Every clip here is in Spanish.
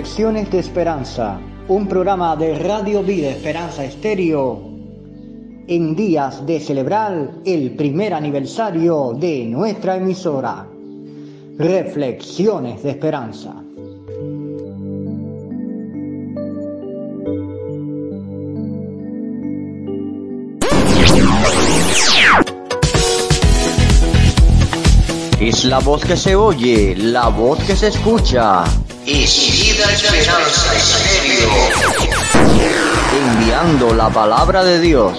Reflexiones de Esperanza, un programa de Radio Vida Esperanza Estéreo en días de celebrar el primer aniversario de nuestra emisora. Reflexiones de Esperanza. Es la voz que se oye, la voz que se escucha. Es Vida Esperanza Estéreo. Enviando la palabra de Dios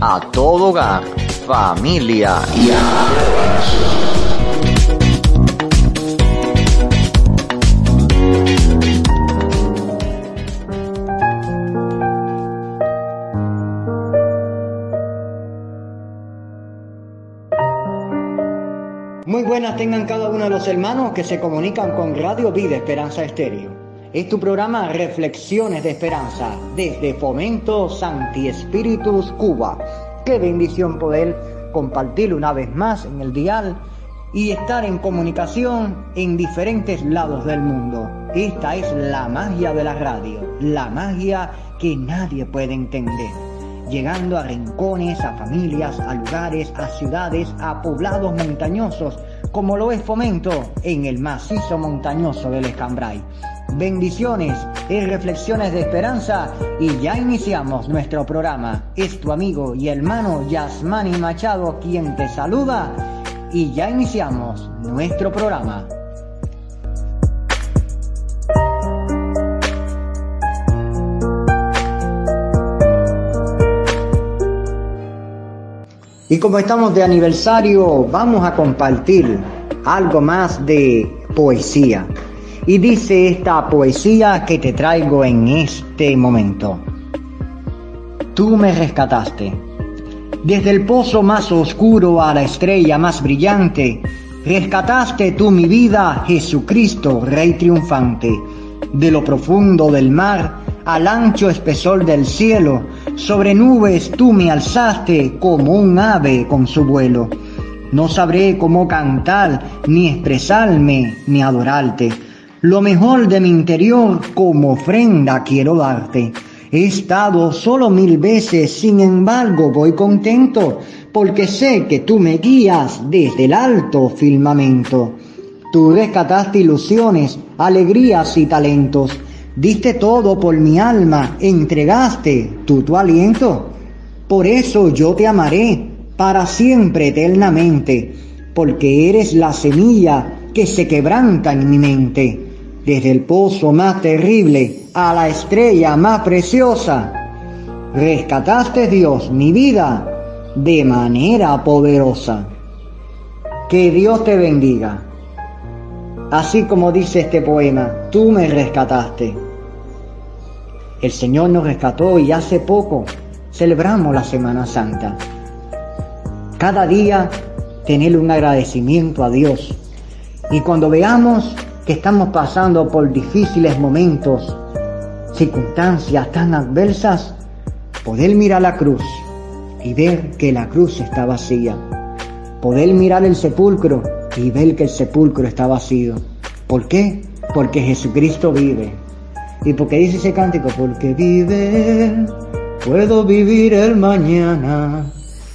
a todo hogar, familia y a buenas tengan cada uno de los hermanos que se comunican con Radio Vida Esperanza Estéreo. Es tu programa Reflexiones de Esperanza desde Fomento Santi Espíritus Cuba. Qué bendición poder compartir una vez más en el dial y estar en comunicación en diferentes lados del mundo. Esta es la magia de la radio, la magia que nadie puede entender llegando a rincones, a familias, a lugares, a ciudades, a poblados montañosos, como lo es Fomento en el macizo montañoso del Escambray. Bendiciones y reflexiones de esperanza y ya iniciamos nuestro programa. Es tu amigo y hermano Yasmani Machado quien te saluda y ya iniciamos nuestro programa. Y como estamos de aniversario, vamos a compartir algo más de poesía. Y dice esta poesía que te traigo en este momento. Tú me rescataste. Desde el pozo más oscuro a la estrella más brillante, rescataste tú mi vida, Jesucristo, Rey triunfante. De lo profundo del mar al ancho espesor del cielo, sobre nubes tú me alzaste como un ave con su vuelo. No sabré cómo cantar, ni expresarme, ni adorarte. Lo mejor de mi interior como ofrenda quiero darte. He estado solo mil veces, sin embargo voy contento, porque sé que tú me guías desde el alto firmamento. Tú rescataste ilusiones, alegrías y talentos Diste todo por mi alma, entregaste tu, tu aliento. Por eso yo te amaré para siempre eternamente, porque eres la semilla que se quebranta en mi mente. Desde el pozo más terrible a la estrella más preciosa, rescataste Dios mi vida de manera poderosa. Que Dios te bendiga. Así como dice este poema, tú me rescataste. El Señor nos rescató y hace poco celebramos la Semana Santa. Cada día tener un agradecimiento a Dios. Y cuando veamos que estamos pasando por difíciles momentos, circunstancias tan adversas, poder mirar la cruz y ver que la cruz está vacía. Poder mirar el sepulcro y ver que el sepulcro está vacío. ¿Por qué? Porque Jesucristo vive. ¿Y porque dice ese cántico? Porque vive puedo vivir el mañana.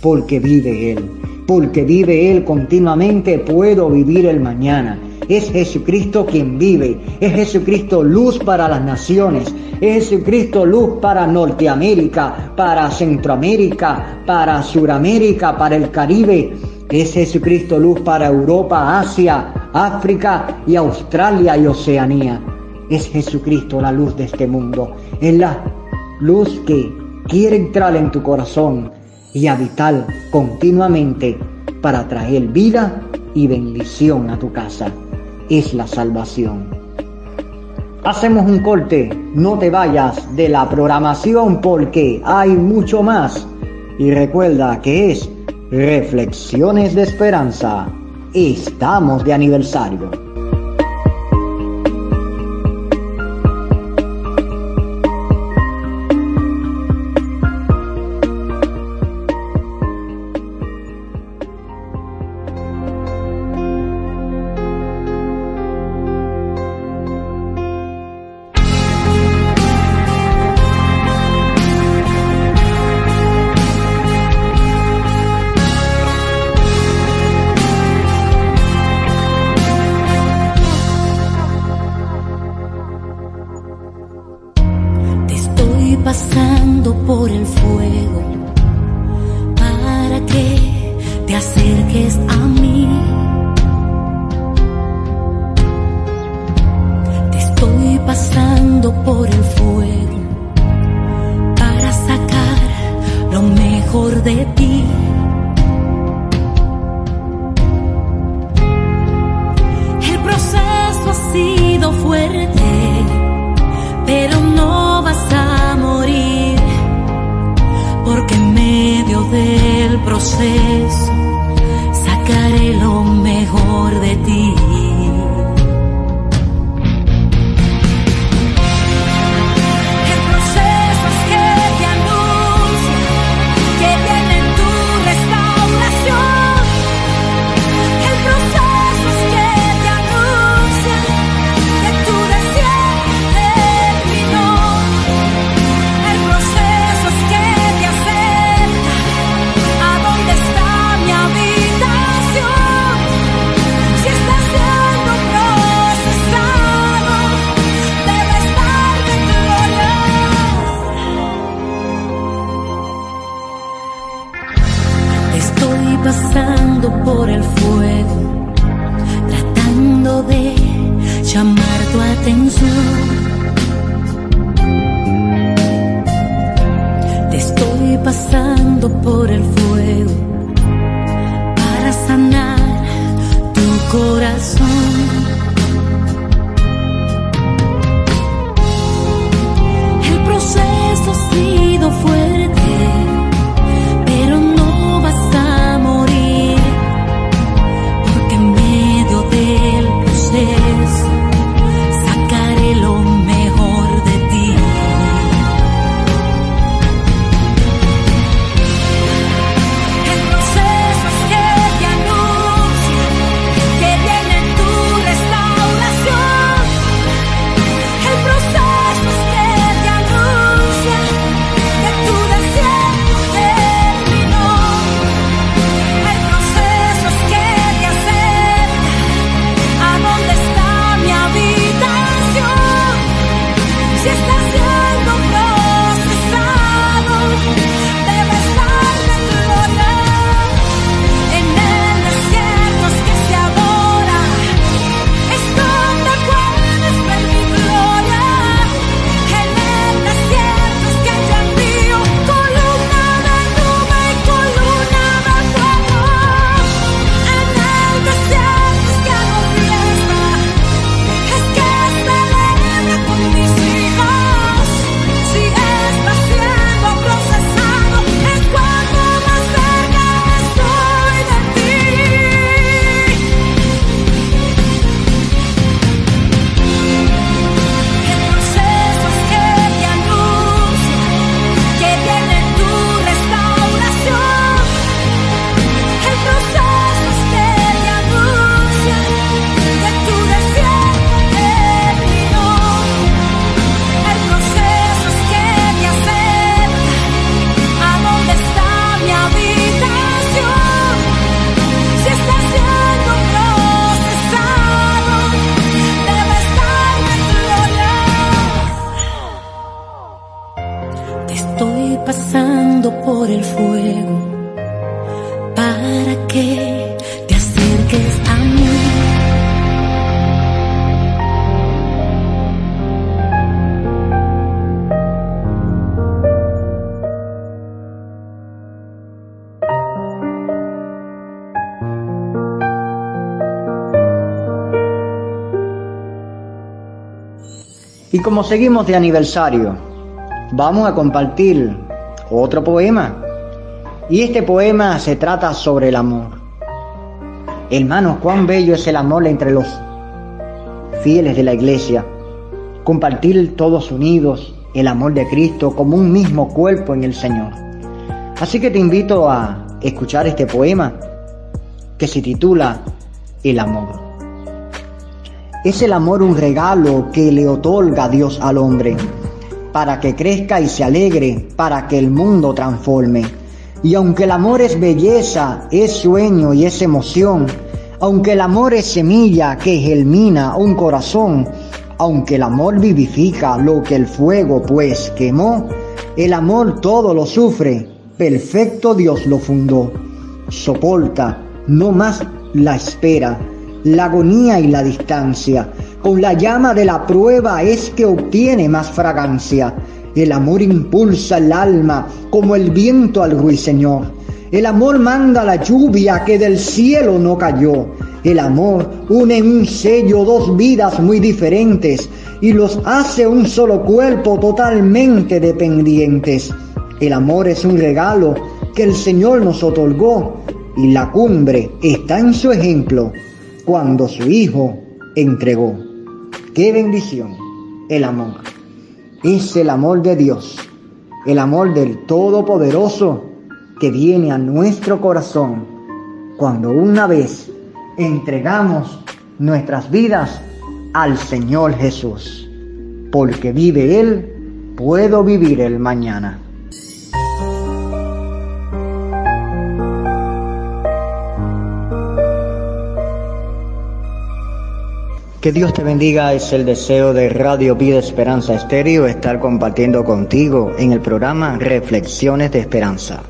Porque vive Él. Porque vive Él continuamente, puedo vivir el mañana. Es Jesucristo quien vive. Es Jesucristo luz para las naciones. Es Jesucristo luz para Norteamérica, para Centroamérica, para Suramérica, para el Caribe. Es Jesucristo luz para Europa, Asia, África y Australia y Oceanía es Jesucristo la luz de este mundo. Es la luz que quiere entrar en tu corazón y habitar continuamente para traer vida y bendición a tu casa. Es la salvación. Hacemos un corte, no te vayas de la programación porque hay mucho más. Y recuerda que es Reflexiones de Esperanza. Estamos de aniversario. Pasando por el fuego para que te acerques a mí. Y como seguimos de aniversario, vamos a compartir otro poema. Y este poema se trata sobre el amor. Hermanos, cuán bello es el amor entre los fieles de la iglesia. Compartir todos unidos el amor de Cristo como un mismo cuerpo en el Señor. Así que te invito a escuchar este poema que se titula El amor. Es el amor un regalo que le otorga Dios al hombre, para que crezca y se alegre, para que el mundo transforme. Y aunque el amor es belleza, es sueño y es emoción, aunque el amor es semilla que germina un corazón, aunque el amor vivifica lo que el fuego pues quemó, El amor todo lo sufre, perfecto Dios lo fundó. Soporta, no más la espera, la agonía y la distancia. Con la llama de la prueba es que obtiene más fragancia. El amor impulsa el alma como el viento al ruiseñor. El amor manda la lluvia que del cielo no cayó. El amor une en un sello dos vidas muy diferentes y los hace un solo cuerpo totalmente dependientes. El amor es un regalo que el Señor nos otorgó y la cumbre está en su ejemplo cuando su Hijo entregó. ¡Qué bendición! El amor. Es el amor de Dios, el amor del Todopoderoso que viene a nuestro corazón cuando una vez entregamos nuestras vidas al Señor Jesús. Porque vive Él, puedo vivir el mañana. Que Dios te bendiga es el deseo de Radio Vida Esperanza Estéreo estar compartiendo contigo en el programa Reflexiones de Esperanza.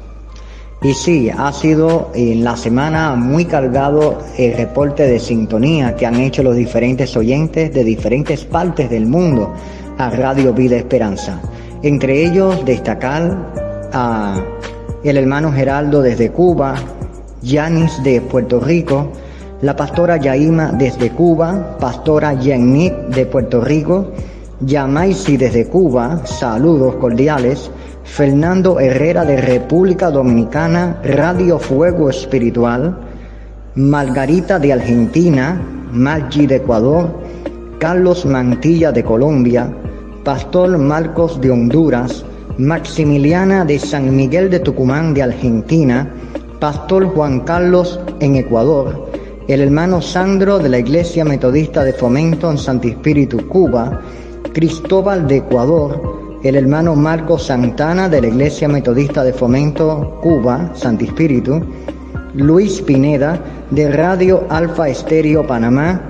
Y sí, ha sido en la semana muy cargado el reporte de sintonía que han hecho los diferentes oyentes de diferentes partes del mundo a Radio Vida Esperanza. Entre ellos destacar a el hermano Geraldo desde Cuba, Yanis de Puerto Rico, la pastora Yaima desde Cuba, pastora Yenit de Puerto Rico, Yamaisi desde Cuba, saludos cordiales, Fernando Herrera de República Dominicana, Radio Fuego Espiritual, Margarita de Argentina, Maggi de Ecuador, Carlos Mantilla de Colombia, Pastor Marcos de Honduras, Maximiliana de San Miguel de Tucumán de Argentina, Pastor Juan Carlos en Ecuador, el hermano Sandro de la Iglesia Metodista de Fomento en Santi Espíritu, Cuba, Cristóbal de Ecuador, el hermano Marco Santana de la Iglesia Metodista de Fomento, Cuba, Santi Espíritu, Luis Pineda de Radio Alfa Estéreo, Panamá,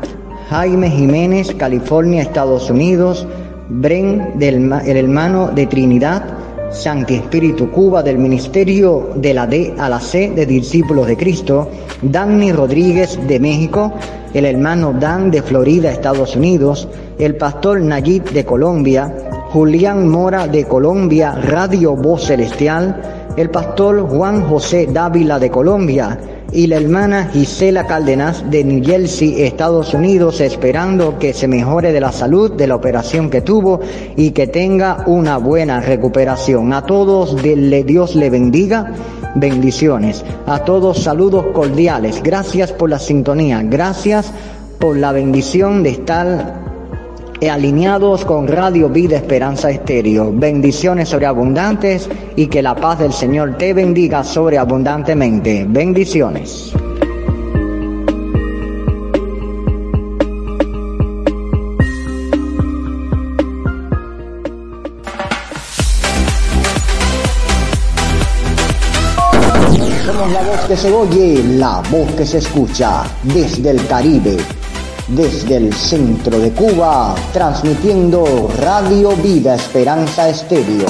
Jaime Jiménez, California, Estados Unidos, Bren, del, el hermano de Trinidad, Santi Espíritu Cuba del Ministerio de la D a la C de Discípulos de Cristo, Danny Rodríguez de México, el hermano Dan de Florida, Estados Unidos, el pastor Nayib de Colombia, Julián Mora de Colombia, Radio Voz Celestial, el pastor Juan José Dávila de Colombia, y la hermana Gisela Cárdenas de New Jersey, Estados Unidos, esperando que se mejore de la salud de la operación que tuvo y que tenga una buena recuperación. A todos Dios le bendiga. Bendiciones. A todos saludos cordiales. Gracias por la sintonía. Gracias por la bendición de estar alineados con Radio Vida Esperanza Estéreo. Bendiciones sobreabundantes y que la paz del Señor te bendiga sobreabundantemente. Bendiciones. Somos la voz que se oye, la voz que se escucha desde el Caribe desde el centro de Cuba, transmitiendo Radio Vida Esperanza Estéreo.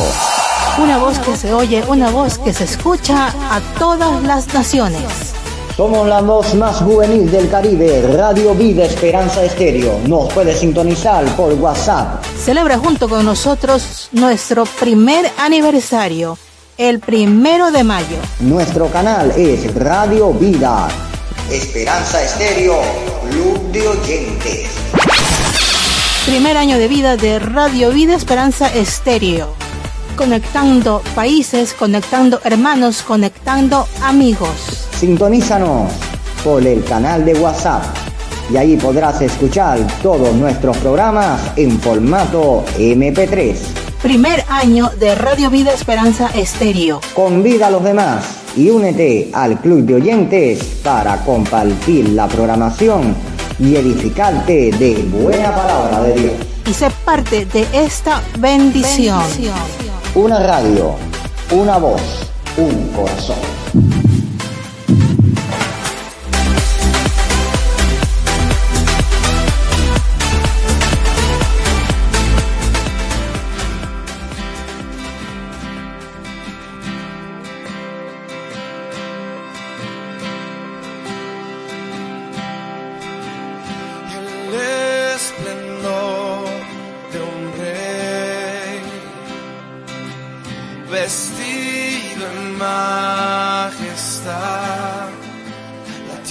Una voz que se oye, una voz que se escucha a todas las naciones. Somos la voz más juvenil del Caribe, Radio Vida Esperanza Estéreo. Nos puede sintonizar por WhatsApp. Celebra junto con nosotros nuestro primer aniversario, el primero de mayo. Nuestro canal es Radio Vida Esperanza Estéreo, de Oyentes. Primer año de vida de Radio Vida Esperanza Estéreo. Conectando países, conectando hermanos, conectando amigos. Sintonízanos por el canal de WhatsApp y ahí podrás escuchar todos nuestros programas en formato MP3. Primer año de Radio Vida Esperanza Estéreo. Convida a los demás y únete al club de oyentes para compartir la programación y edificarte de buena palabra de Dios. Y ser parte de esta bendición. bendición. Una radio, una voz, un corazón.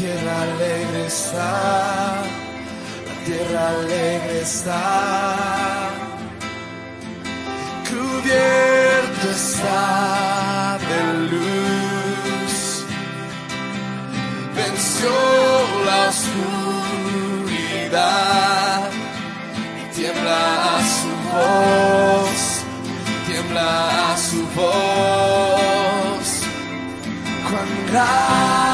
Tierra alegre está, la tierra alegre está. Cubierto está de luz, venció la oscuridad y tiembla a su voz, tiembla a su voz. Cuán grande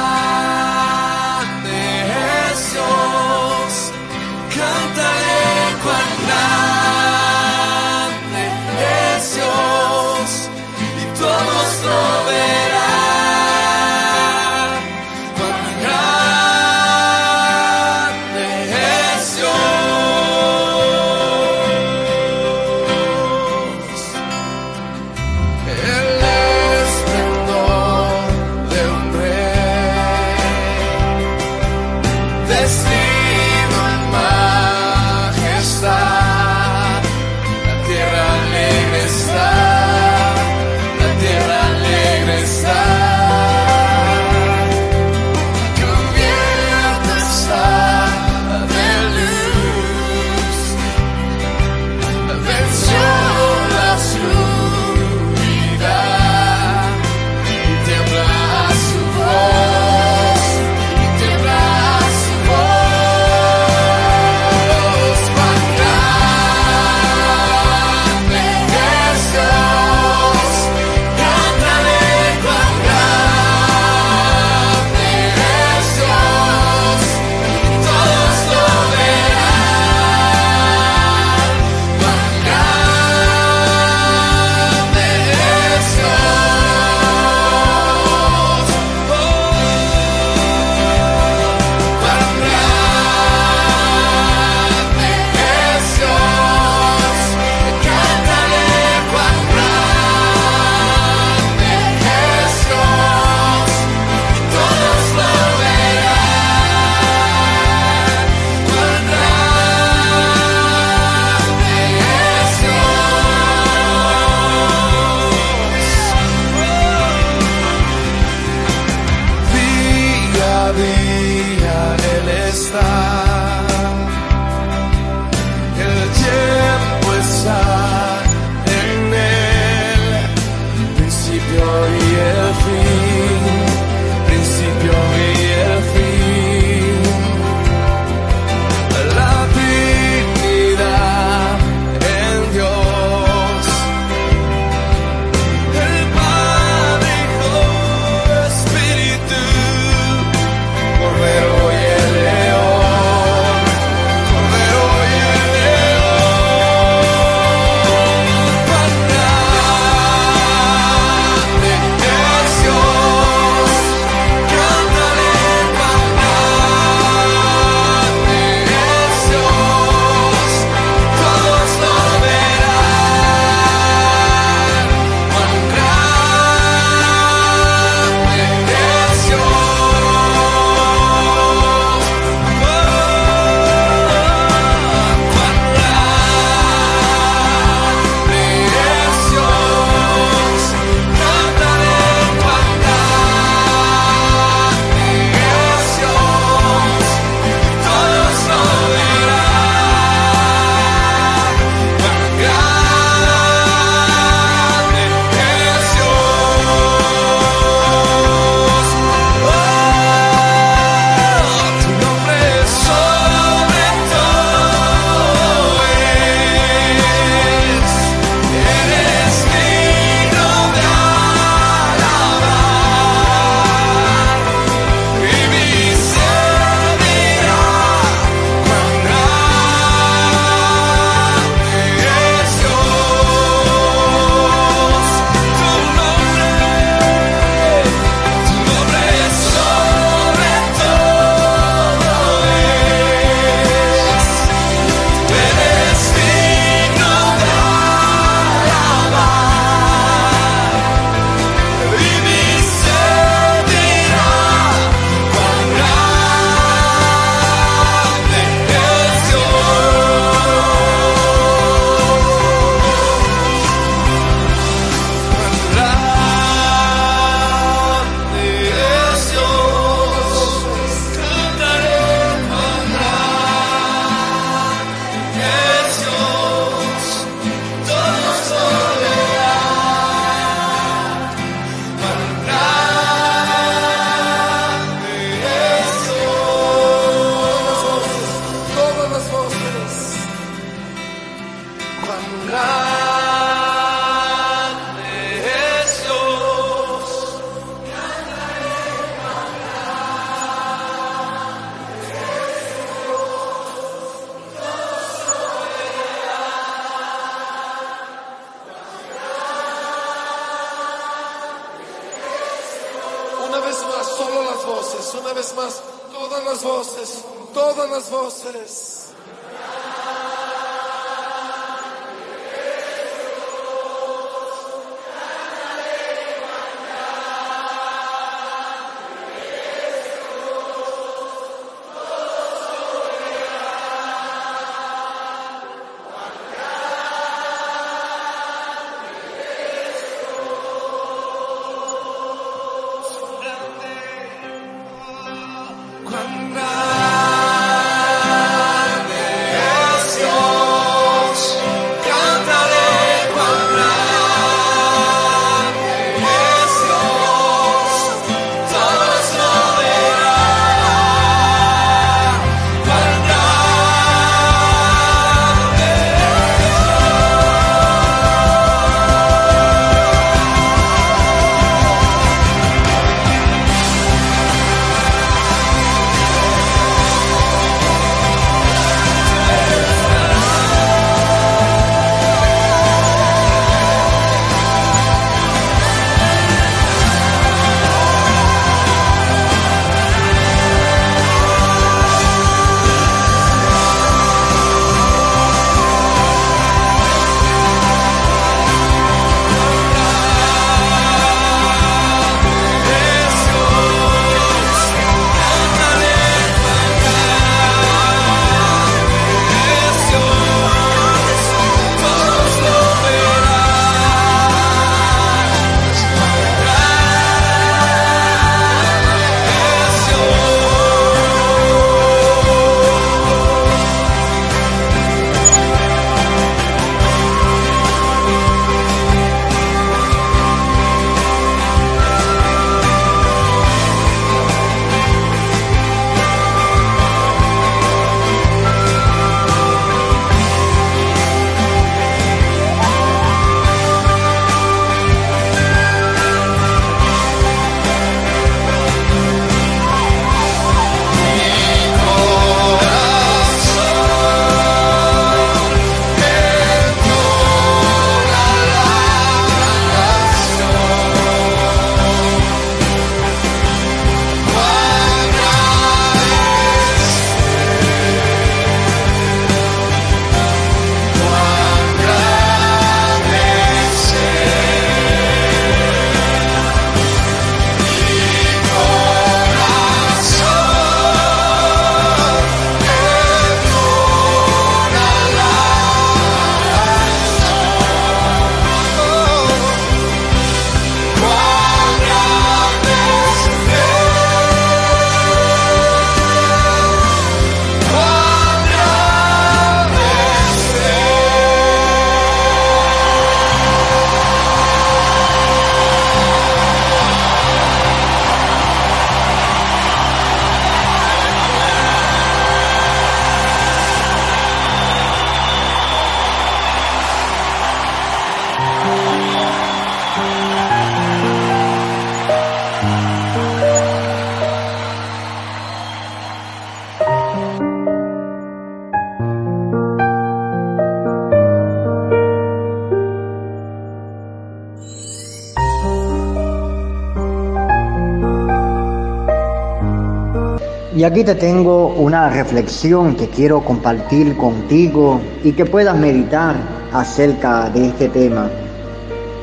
aquí te tengo una reflexión que quiero compartir contigo y que puedas meditar acerca de este tema.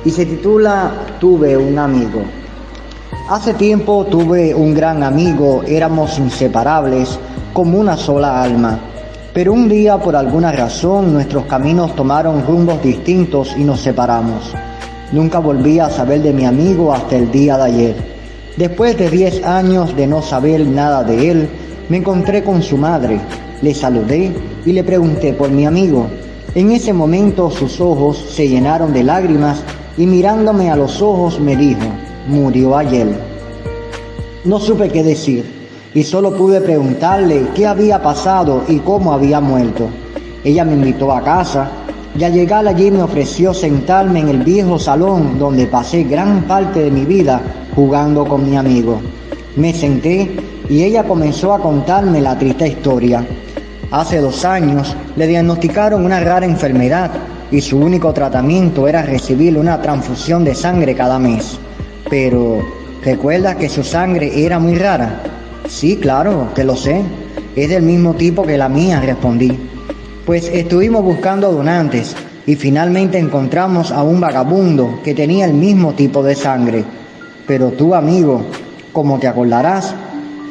Y se titula Tuve un amigo. Hace tiempo tuve un gran amigo, éramos inseparables, como una sola alma. Pero un día por alguna razón nuestros caminos tomaron rumbos distintos y nos separamos. Nunca volví a saber de mi amigo hasta el día de ayer. Después de 10 años de no saber nada de él, me encontré con su madre, le saludé y le pregunté por mi amigo. En ese momento sus ojos se llenaron de lágrimas y mirándome a los ojos me dijo, murió ayer. No supe qué decir y solo pude preguntarle qué había pasado y cómo había muerto. Ella me invitó a casa, y al llegar allí me ofreció sentarme en el viejo salón donde pasé gran parte de mi vida jugando con mi amigo. Me senté y ella comenzó a contarme la triste historia. Hace dos años le diagnosticaron una rara enfermedad y su único tratamiento era recibir una transfusión de sangre cada mes. Pero, ¿recuerda que su sangre era muy rara? Sí, claro, que lo sé. Es del mismo tipo que la mía, respondí. Pues estuvimos buscando donantes y finalmente encontramos a un vagabundo que tenía el mismo tipo de sangre. Pero tu amigo, como te acordarás,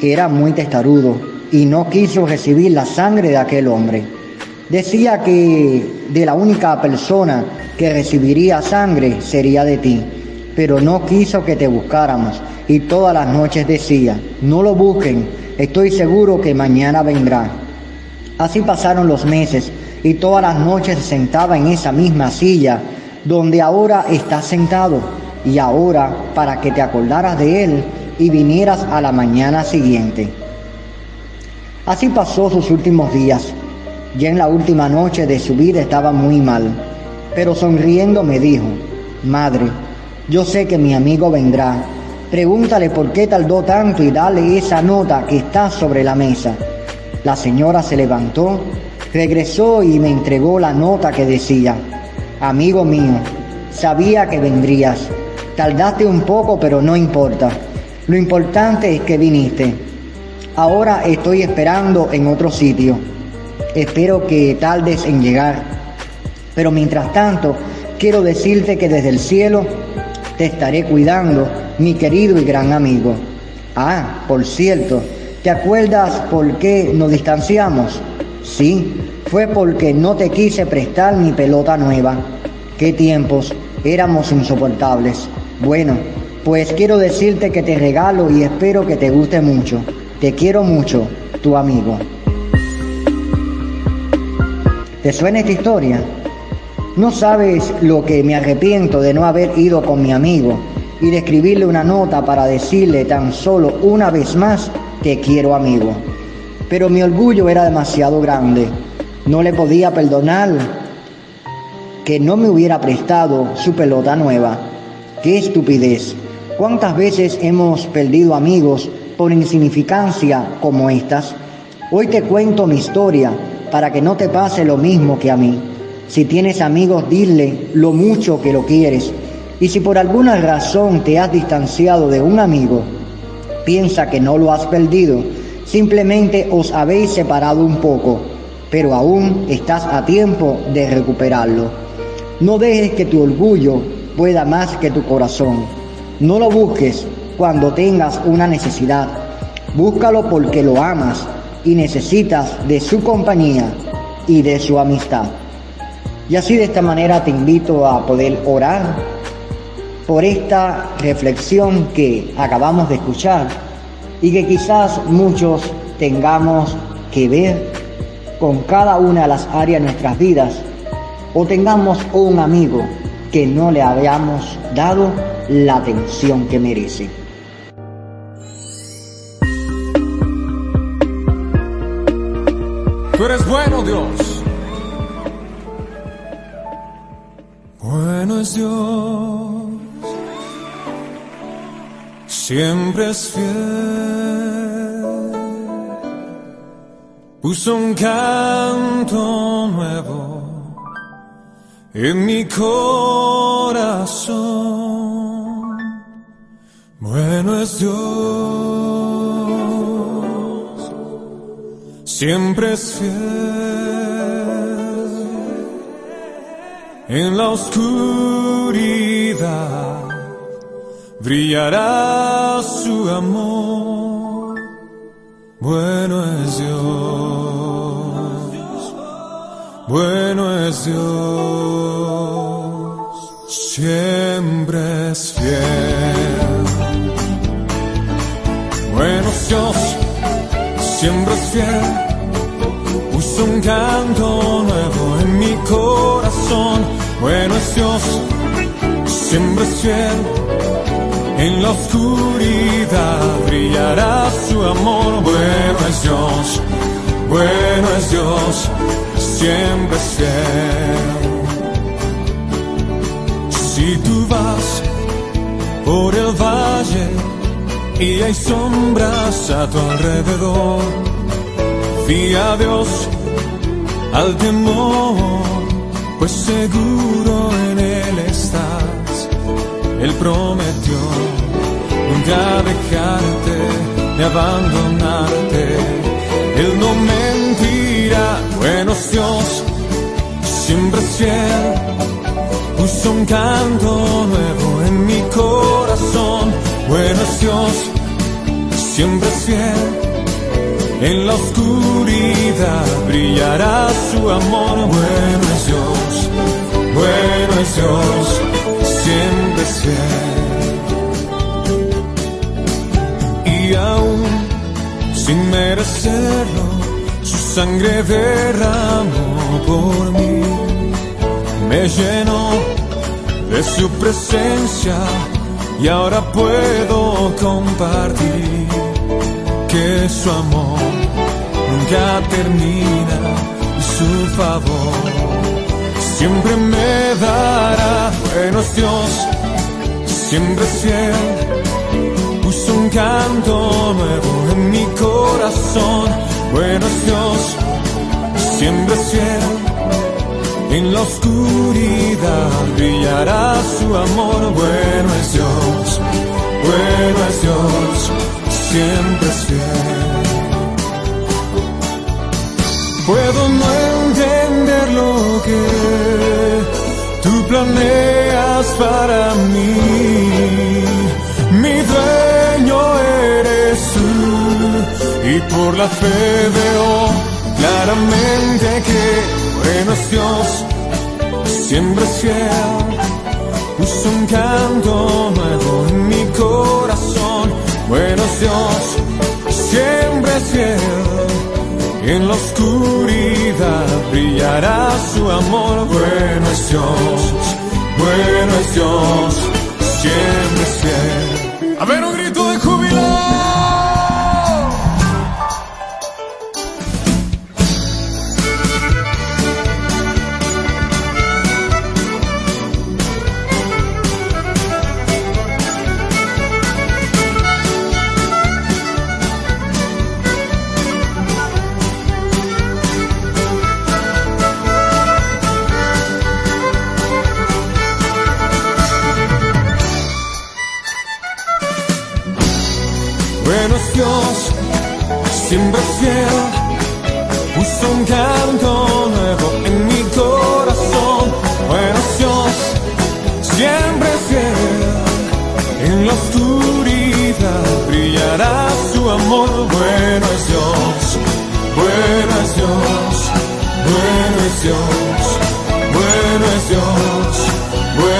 era muy testarudo y no quiso recibir la sangre de aquel hombre. Decía que de la única persona que recibiría sangre sería de ti, pero no quiso que te buscáramos y todas las noches decía, no lo busquen, estoy seguro que mañana vendrá. Así pasaron los meses y todas las noches se sentaba en esa misma silla donde ahora estás sentado y ahora para que te acordaras de él y vinieras a la mañana siguiente. Así pasó sus últimos días. Ya en la última noche de su vida estaba muy mal, pero sonriendo me dijo, Madre, yo sé que mi amigo vendrá. Pregúntale por qué tardó tanto y dale esa nota que está sobre la mesa. La señora se levantó, regresó y me entregó la nota que decía, Amigo mío, sabía que vendrías. Tardaste un poco, pero no importa. Lo importante es que viniste. Ahora estoy esperando en otro sitio. Espero que tardes en llegar. Pero mientras tanto, quiero decirte que desde el cielo te estaré cuidando, mi querido y gran amigo. Ah, por cierto, ¿Te acuerdas por qué nos distanciamos? Sí, fue porque no te quise prestar mi pelota nueva. Qué tiempos, éramos insoportables. Bueno, pues quiero decirte que te regalo y espero que te guste mucho. Te quiero mucho, tu amigo. ¿Te suena esta historia? No sabes lo que me arrepiento de no haber ido con mi amigo y de escribirle una nota para decirle tan solo una vez más te quiero amigo. Pero mi orgullo era demasiado grande. No le podía perdonar que no me hubiera prestado su pelota nueva. Qué estupidez. ¿Cuántas veces hemos perdido amigos por insignificancia como estas? Hoy te cuento mi historia para que no te pase lo mismo que a mí. Si tienes amigos, dile lo mucho que lo quieres. Y si por alguna razón te has distanciado de un amigo, piensa que no lo has perdido, simplemente os habéis separado un poco, pero aún estás a tiempo de recuperarlo. No dejes que tu orgullo pueda más que tu corazón. No lo busques cuando tengas una necesidad. Búscalo porque lo amas y necesitas de su compañía y de su amistad. Y así de esta manera te invito a poder orar por esta reflexión que acabamos de escuchar y que quizás muchos tengamos que ver con cada una de las áreas de nuestras vidas o tengamos un amigo que no le hayamos dado la atención que merece. Tú eres bueno, Dios. Bueno es Dios siempre es fiel. Puso un canto nuevo en mi corazón. Bueno es Dios, siempre es fiel. En la oscuridad brillará su amor. Bueno es Dios, bueno es Dios, siempre es fiel. Bueno es Dios, siempre es fiel. Puso un canto nuevo en mi corazón. Bueno es Dios, siempre es fiel en la oscuridad brillará su amor. Bueno es Dios, bueno es Dios, siempre. Si tú vas por el valle y hay sombras a tu alrededor, fía a Dios al temor, pues seguro en Él estás. Él prometió nunca dejarte ni abandonarte. Él no mentirá, bueno Dios, siempre es fiel. Puso un canto nuevo en mi corazón, bueno Dios, siempre fiel en la oscuridad brillará su amor. Bueno es Dios, bueno es Dios, siempre fiel. Y aún sin merecerlo, sangre derramó por mí. Me llenó de su presencia y ahora puedo compartir que su amor nunca termina y su favor siempre me dará. buenos Dios, siempre fiel, puso un canto nuevo en mi corazón. Buenos Dios, siempre fiel. En la oscuridad brillará su amor, bueno es Dios, bueno es Dios, siempre es fiel. Puedo no entender lo que tú planeas para mí. Mi dueño eres tú y por la fe veo claramente que bueno es Dios, siempre es fiel. Puso un canto nuevo en mi corazón. Bueno es Dios, siempre es fiel en la oscuridad brillará su amor. Bueno es Dios, bueno es Dios, siempre es fiel. Siempre fiel, puso un canto nuevo en mi corazón. Bueno Dios, siempre fiel, en la oscuridad brillará su amor. Bueno es Dios, bueno es Dios, bueno es Dios, bueno es Dios, bueno es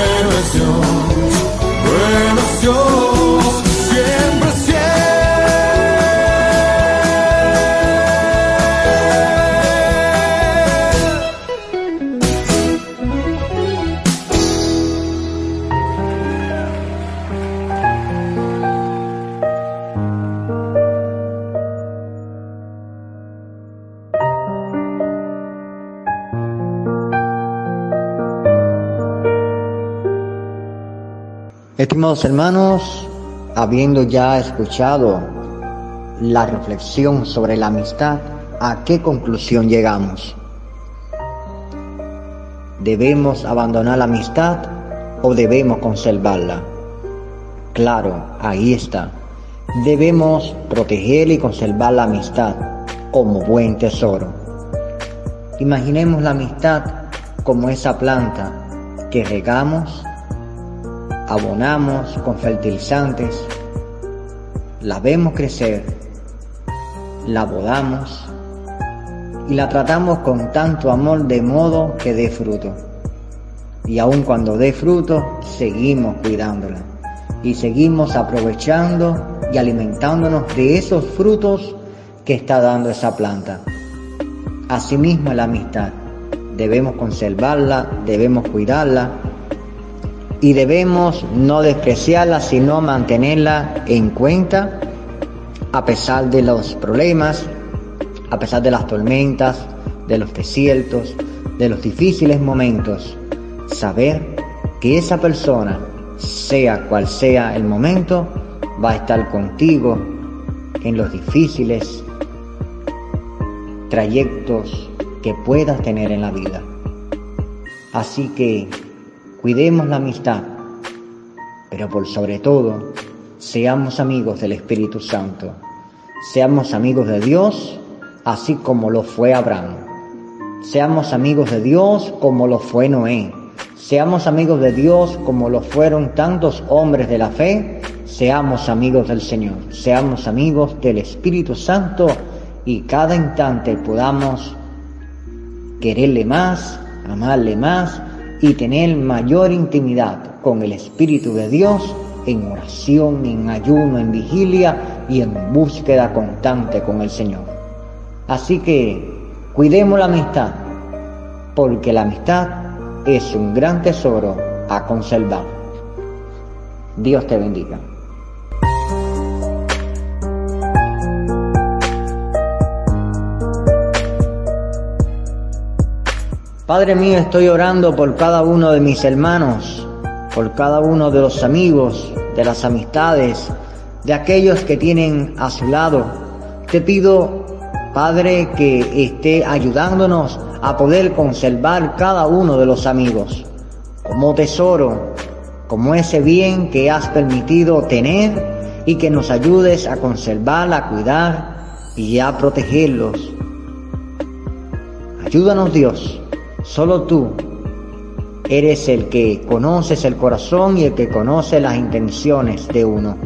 Hermanos, habiendo ya escuchado la reflexión sobre la amistad, ¿a qué conclusión llegamos? ¿Debemos abandonar la amistad o debemos conservarla? Claro, ahí está. Debemos proteger y conservar la amistad como buen tesoro. Imaginemos la amistad como esa planta que regamos abonamos con fertilizantes, la vemos crecer, la bodamos y la tratamos con tanto amor de modo que dé fruto. Y aun cuando dé fruto, seguimos cuidándola y seguimos aprovechando y alimentándonos de esos frutos que está dando esa planta. Asimismo la amistad. Debemos conservarla, debemos cuidarla y debemos no despreciarla, sino mantenerla en cuenta a pesar de los problemas, a pesar de las tormentas, de los desiertos, de los difíciles momentos. Saber que esa persona, sea cual sea el momento, va a estar contigo en los difíciles trayectos que puedas tener en la vida. Así que cuidemos la amistad, pero por sobre todo, seamos amigos del Espíritu Santo, seamos amigos de Dios, así como lo fue Abraham. Seamos amigos de Dios como lo fue Noé. Seamos amigos de Dios como lo fueron tantos hombres de la fe. Seamos amigos del Señor. Seamos amigos del Espíritu Santo y cada instante podamos quererle más, amarle más y tener mayor intimidad con el Espíritu de Dios en oración, en ayuno, en vigilia y en búsqueda constante con el Señor. Así que cuidemos la amistad, porque la amistad es un gran tesoro a conservar. Dios te bendiga. Padre mío, estoy orando por cada uno de mis hermanos, por cada uno de los amigos, de las amistades, de aquellos que tienen a su lado. Te pido, Padre, que esté ayudándonos a poder conservar cada uno de los amigos como tesoro, como ese bien que has permitido tener y que nos ayudes a conservar, a cuidar y a protegerlos. Ayúdanos Dios Solo tú eres el que conoces el corazón y el que conoce las intenciones de uno.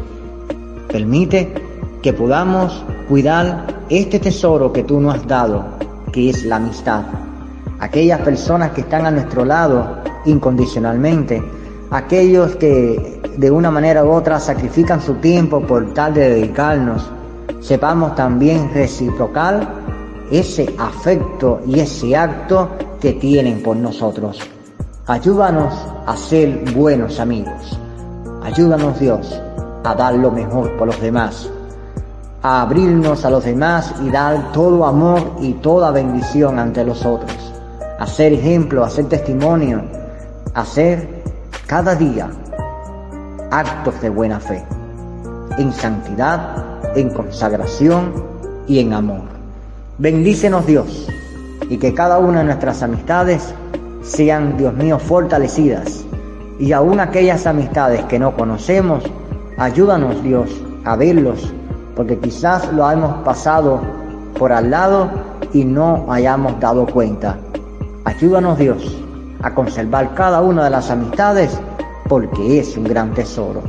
Permite que podamos cuidar este tesoro que tú nos has dado, que es la amistad. Aquellas personas que están a nuestro lado incondicionalmente, aquellos que de una manera u otra sacrifican su tiempo por tal de dedicarnos, sepamos también reciprocar ese afecto y ese acto que tienen por nosotros. Ayúdanos a ser buenos amigos. Ayúdanos Dios a dar lo mejor por los demás, a abrirnos a los demás y dar todo amor y toda bendición ante los otros, a ser ejemplo, a ser testimonio, a ser cada día actos de buena fe, en santidad, en consagración y en amor. Bendícenos Dios y que cada una de nuestras amistades sean, Dios mío, fortalecidas. Y aún aquellas amistades que no conocemos, ayúdanos Dios a verlos, porque quizás lo hemos pasado por al lado y no hayamos dado cuenta. Ayúdanos Dios a conservar cada una de las amistades porque es un gran tesoro.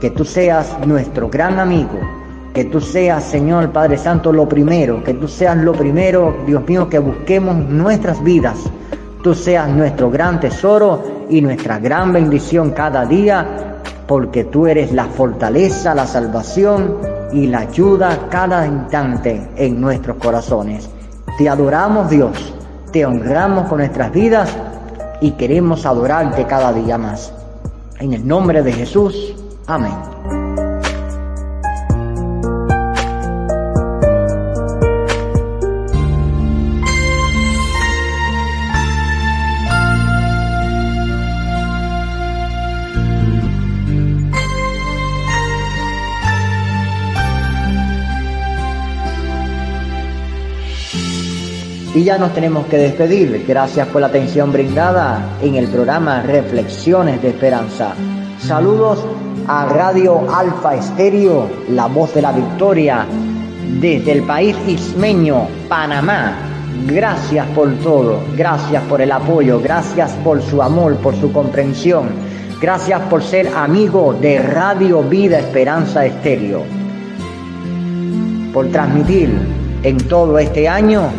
Que tú seas nuestro gran amigo que tú seas, Señor Padre Santo, lo primero, que tú seas lo primero, Dios mío, que busquemos nuestras vidas. Tú seas nuestro gran tesoro y nuestra gran bendición cada día, porque tú eres la fortaleza, la salvación y la ayuda cada instante en nuestros corazones. Te adoramos Dios, te honramos con nuestras vidas y queremos adorarte cada día más. En el nombre de Jesús, amén. Y ya nos tenemos que despedir. Gracias por la atención brindada en el programa Reflexiones de Esperanza. Saludos a Radio Alfa Estéreo, la voz de la victoria, desde el país ismeño, Panamá. Gracias por todo, gracias por el apoyo, gracias por su amor, por su comprensión. Gracias por ser amigo de Radio Vida Esperanza Estéreo. Por transmitir en todo este año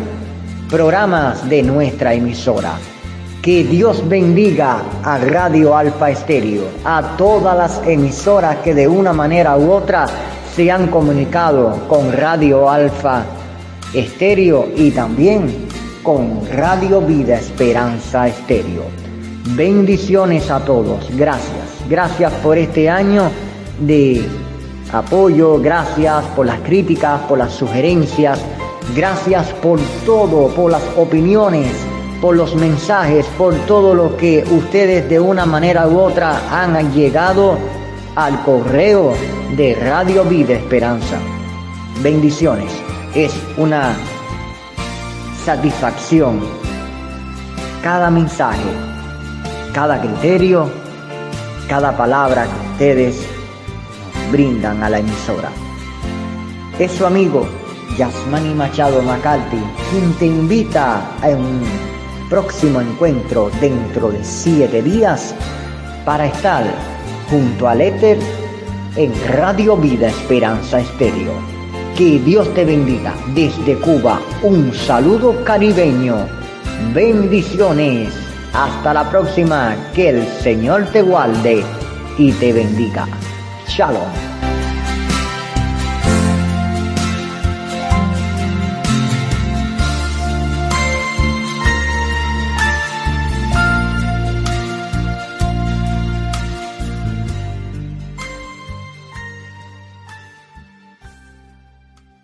programas de nuestra emisora. Que Dios bendiga a Radio Alfa Estéreo, a todas las emisoras que de una manera u otra se han comunicado con Radio Alfa Estéreo y también con Radio Vida Esperanza Estéreo. Bendiciones a todos, gracias. Gracias por este año de apoyo, gracias por las críticas, por las sugerencias Gracias por todo, por las opiniones, por los mensajes, por todo lo que ustedes de una manera u otra han llegado al correo de Radio Vida Esperanza. Bendiciones. Es una satisfacción cada mensaje, cada criterio, cada palabra que ustedes brindan a la emisora. Es su amigo Yasmani Machado Macalti quien te invita a un próximo encuentro dentro de siete días para estar junto al éter en Radio Vida Esperanza Estéreo. Que Dios te bendiga desde Cuba. Un saludo caribeño. Bendiciones. Hasta la próxima. Que el Señor te guarde y te bendiga. Shalom.